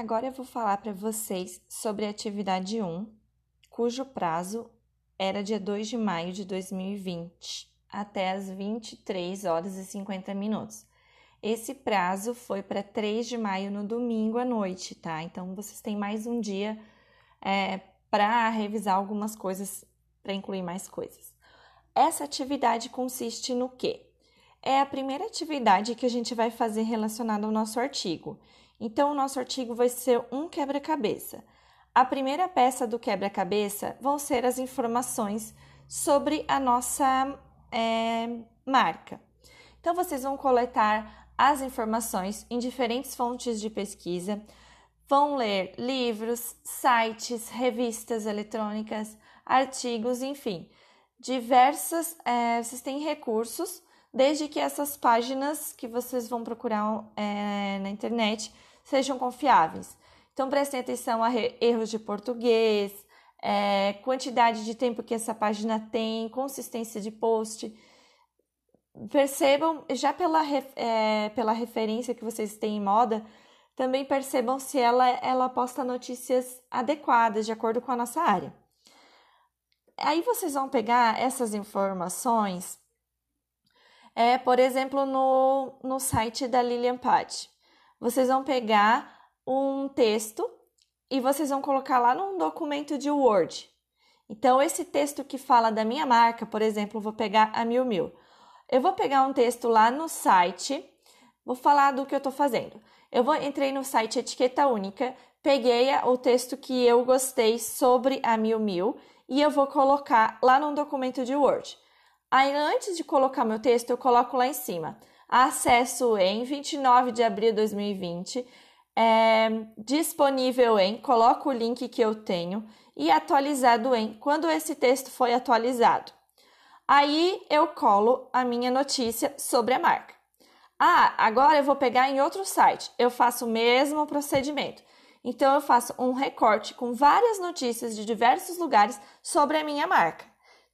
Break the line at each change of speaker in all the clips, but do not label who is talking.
Agora eu vou falar para vocês sobre a atividade 1, cujo prazo era dia 2 de maio de 2020, até as 23 horas e 50 minutos. Esse prazo foi para 3 de maio no domingo à noite, tá? Então vocês têm mais um dia é, para revisar algumas coisas, para incluir mais coisas. Essa atividade consiste no quê? É a primeira atividade que a gente vai fazer relacionada ao nosso artigo. Então, o nosso artigo vai ser um quebra-cabeça. A primeira peça do quebra-cabeça vão ser as informações sobre a nossa é, marca. Então, vocês vão coletar as informações em diferentes fontes de pesquisa, vão ler livros, sites, revistas eletrônicas, artigos, enfim, diversas. É, vocês têm recursos, desde que essas páginas que vocês vão procurar é, na internet sejam confiáveis. Então, prestem atenção a erros de português, é, quantidade de tempo que essa página tem, consistência de post. Percebam, já pela, é, pela referência que vocês têm em moda, também percebam se ela, ela posta notícias adequadas, de acordo com a nossa área. Aí vocês vão pegar essas informações, é, por exemplo, no, no site da Lilian Patti vocês vão pegar um texto e vocês vão colocar lá num documento de Word. Então, esse texto que fala da minha marca, por exemplo, vou pegar a Mil Mil. Eu vou pegar um texto lá no site, vou falar do que eu estou fazendo. Eu vou entrei no site Etiqueta Única, peguei o texto que eu gostei sobre a Mil Mil e eu vou colocar lá num documento de Word. Aí, antes de colocar meu texto, eu coloco lá em cima acesso em 29 de abril de 2020, é, disponível em, coloco o link que eu tenho e atualizado em quando esse texto foi atualizado. Aí eu colo a minha notícia sobre a marca. Ah, agora eu vou pegar em outro site. Eu faço o mesmo procedimento. Então eu faço um recorte com várias notícias de diversos lugares sobre a minha marca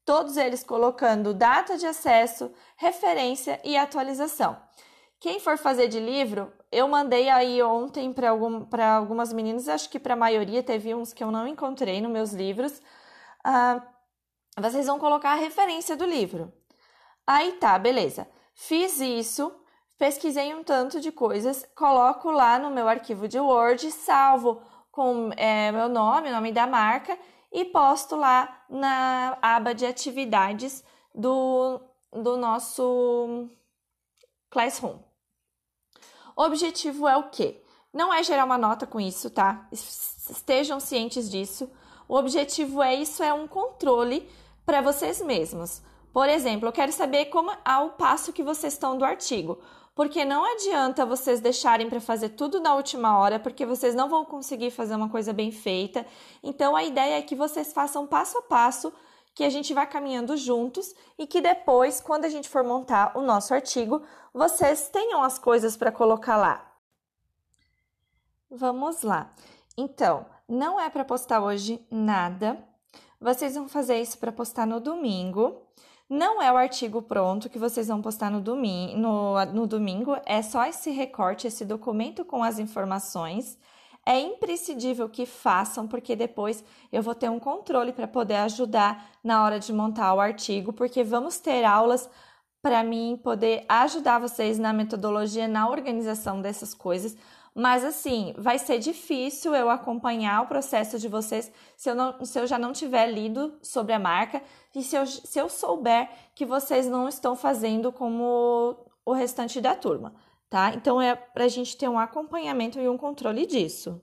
todos eles colocando data de acesso, referência e atualização. Quem for fazer de livro, eu mandei aí ontem para algum, algumas meninas, acho que para a maioria, teve uns que eu não encontrei nos meus livros. Ah, vocês vão colocar a referência do livro. Aí tá, beleza. Fiz isso, pesquisei um tanto de coisas, coloco lá no meu arquivo de Word, salvo com é, meu nome, nome da marca e posto lá na aba de atividades do, do nosso Classroom. O objetivo é o quê? Não é gerar uma nota com isso, tá? Estejam cientes disso. O objetivo é isso, é um controle para vocês mesmos. Por exemplo, eu quero saber como ao passo que vocês estão do artigo porque não adianta vocês deixarem para fazer tudo na última hora, porque vocês não vão conseguir fazer uma coisa bem feita. Então a ideia é que vocês façam passo a passo, que a gente vá caminhando juntos e que depois, quando a gente for montar o nosso artigo, vocês tenham as coisas para colocar lá. Vamos lá. Então, não é para postar hoje nada. Vocês vão fazer isso para postar no domingo. Não é o artigo pronto que vocês vão postar no domingo, no, no domingo, é só esse recorte, esse documento com as informações. É imprescindível que façam, porque depois eu vou ter um controle para poder ajudar na hora de montar o artigo, porque vamos ter aulas para mim poder ajudar vocês na metodologia, na organização dessas coisas, mas assim, vai ser difícil eu acompanhar o processo de vocês se eu, não, se eu já não tiver lido sobre a marca e se eu, se eu souber que vocês não estão fazendo como o restante da turma, tá? Então é para a gente ter um acompanhamento e um controle disso.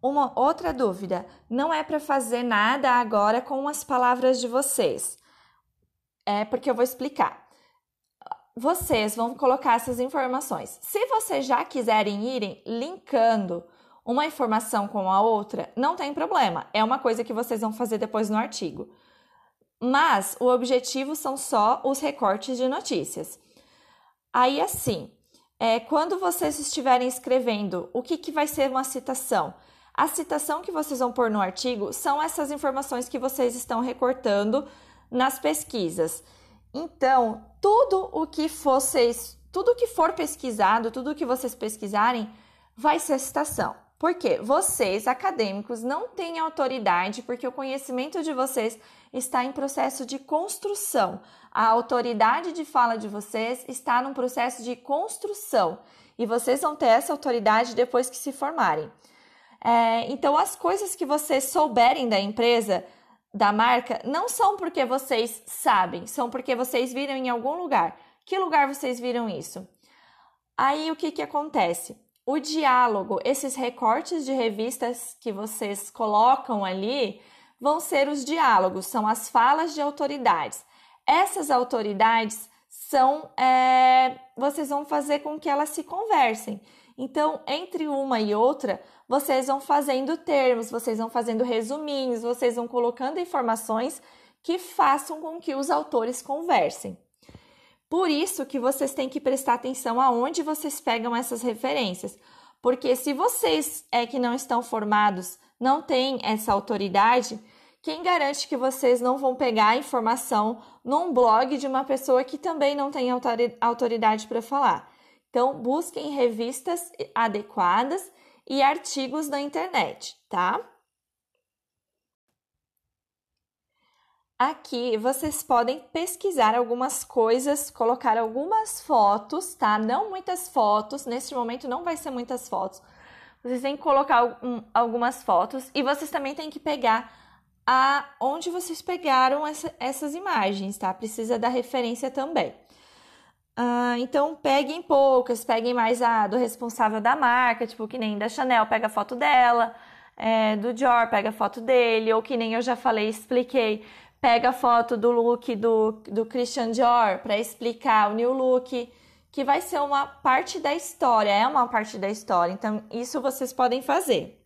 Uma outra dúvida: não é para fazer nada agora com as palavras de vocês. É porque eu vou explicar vocês vão colocar essas informações. Se vocês já quiserem irem linkando uma informação com a outra, não tem problema. É uma coisa que vocês vão fazer depois no artigo. Mas o objetivo são só os recortes de notícias. Aí, assim, é, quando vocês estiverem escrevendo o que, que vai ser uma citação, a citação que vocês vão pôr no artigo são essas informações que vocês estão recortando nas pesquisas. Então, tudo o que vocês, tudo que for pesquisado, tudo que vocês pesquisarem, vai ser a citação. Porque vocês, acadêmicos, não têm autoridade, porque o conhecimento de vocês está em processo de construção. A autoridade de fala de vocês está num processo de construção. E vocês vão ter essa autoridade depois que se formarem. É, então, as coisas que vocês souberem da empresa, da marca, não são porque vocês sabem, são porque vocês viram em algum lugar. Que lugar vocês viram isso? Aí, o que, que acontece? O diálogo, esses recortes de revistas que vocês colocam ali, vão ser os diálogos, são as falas de autoridades. Essas autoridades são, é, vocês vão fazer com que elas se conversem. Então, entre uma e outra, vocês vão fazendo termos, vocês vão fazendo resuminhos, vocês vão colocando informações que façam com que os autores conversem. Por isso que vocês têm que prestar atenção aonde vocês pegam essas referências, porque se vocês é que não estão formados, não têm essa autoridade, quem garante que vocês não vão pegar a informação num blog de uma pessoa que também não tem autoridade para falar? Então, busquem revistas adequadas e artigos na internet, tá? Aqui vocês podem pesquisar algumas coisas, colocar algumas fotos, tá? Não muitas fotos, neste momento não vai ser muitas fotos. Vocês têm que colocar algumas fotos e vocês também têm que pegar a onde vocês pegaram essa, essas imagens, tá? Precisa da referência também. Ah, então, peguem poucas, peguem mais a do responsável da marca, tipo que nem da Chanel, pega a foto dela, é, do Dior, pega a foto dele, ou que nem eu já falei, expliquei, pega a foto do look do, do Christian Dior para explicar o new look, que vai ser uma parte da história, é uma parte da história, então isso vocês podem fazer.